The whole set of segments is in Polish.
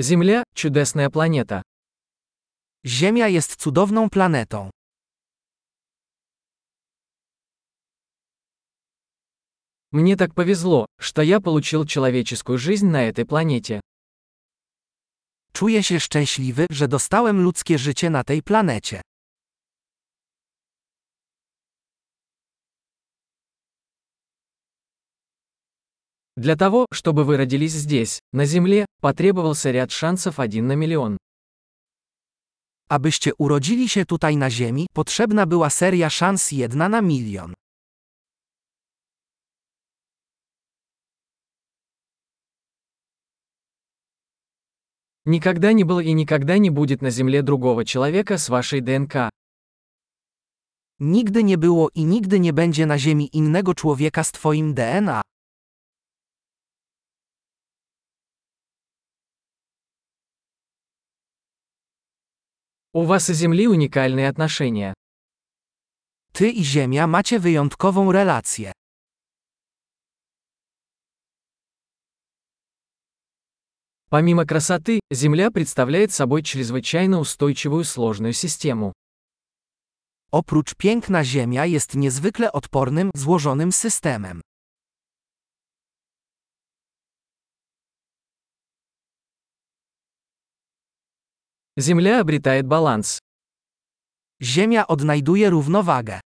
Земля – чудесная планета. Ziemia jest cudowną planetą. Мне так повезло, что я получил человеческую жизнь на этой планете. Czuję się szczęśliwy, że dostałem ludzkie życie na tej planecie. Для того, чтобы вы родились здесь, на Земле, потребовался ряд шансов один на миллион. Abyście urodzili się tutaj na Ziemi, potrzebna była seria szans jedna na milion. Никогда не было и никогда не будет на Земле другого человека с вашей ДНК. Nigdy nie było i nigdy nie będzie na Ziemi innego człowieka z Twoim DNA. У вас и Земли уникальные отношения. Ty i Ziemia macie wyjątkową relację. Помимо красоты, Земля представляет собой чрезвычайно устойчивую сложную систему. Oprócz piękna Ziemia jest niezwykle odpornym, złożonym systemem. Земля обретает баланс. Ziemia odnajduje równowagę.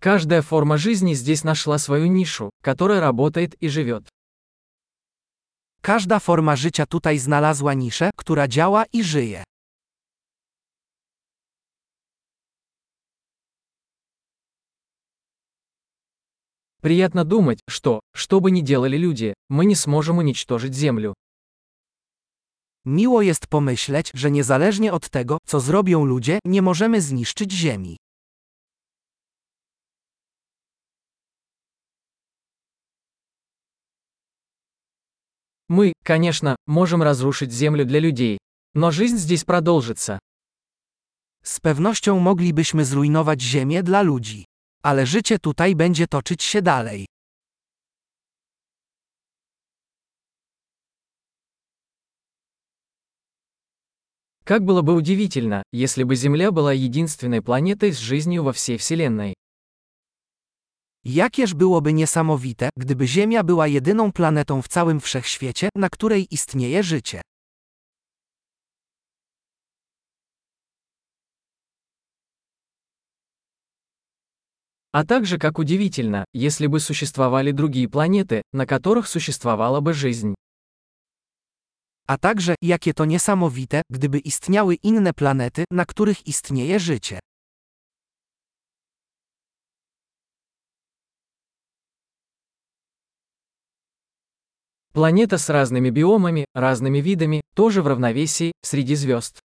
Каждая форма жизни здесь нашла свою нишу, которая работает и живет. Każda forma życia tutaj znalazła niszę, która działa i żyje. Приятно думать, что, что бы ни делали люди, мы не сможем уничтожить Землю. Miło jest pomyśleć, że niezależnie od tego, co zrobią ludzie, nie możemy zniszczyć Ziemi. Мы, конечно, можем разрушить Землю для людей. Но жизнь здесь продолжится. Z pewnością moglibyśmy zrujnować Ziemię dla ludzi. Ale życie tutaj będzie toczyć się dalej. Как было бы удивительно, если бы Земля была единственной планетой с жизнью во всей Вселенной. Jakież byłoby niesamowite, gdyby Ziemia była jedyną planetą w całym wszechświecie, na której istnieje życie. А также как удивительно, если бы существовали другие планеты, на которых существовала бы жизнь. A także, jakie to niesamowite, gdyby istniały inne planety, na których istnieje życie. Планета с разными биомами, разными видами, тоже в равновесии, среди звезд.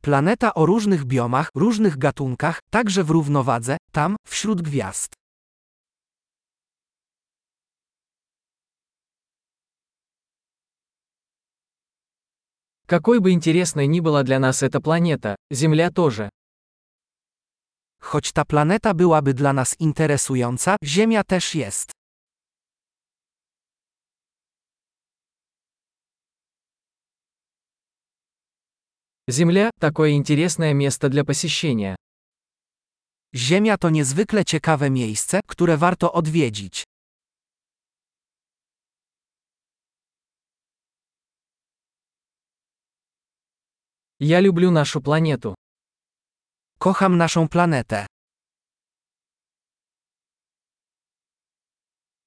Planeta o różnych biomach, różnych gatunkach, także w równowadze, tam, wśród gwiazd. Какой бы интересной ни была для нас эта планета, Земля тоже. Choć ta planeta byłaby dla nas interesująca, Ziemia też jest. Земля – такое интересное место для посещения. Ziemia to niezwykle ciekawe miejsce, które warto odwiedzić. Я люблю нашу планету. Kocham naszą planetę.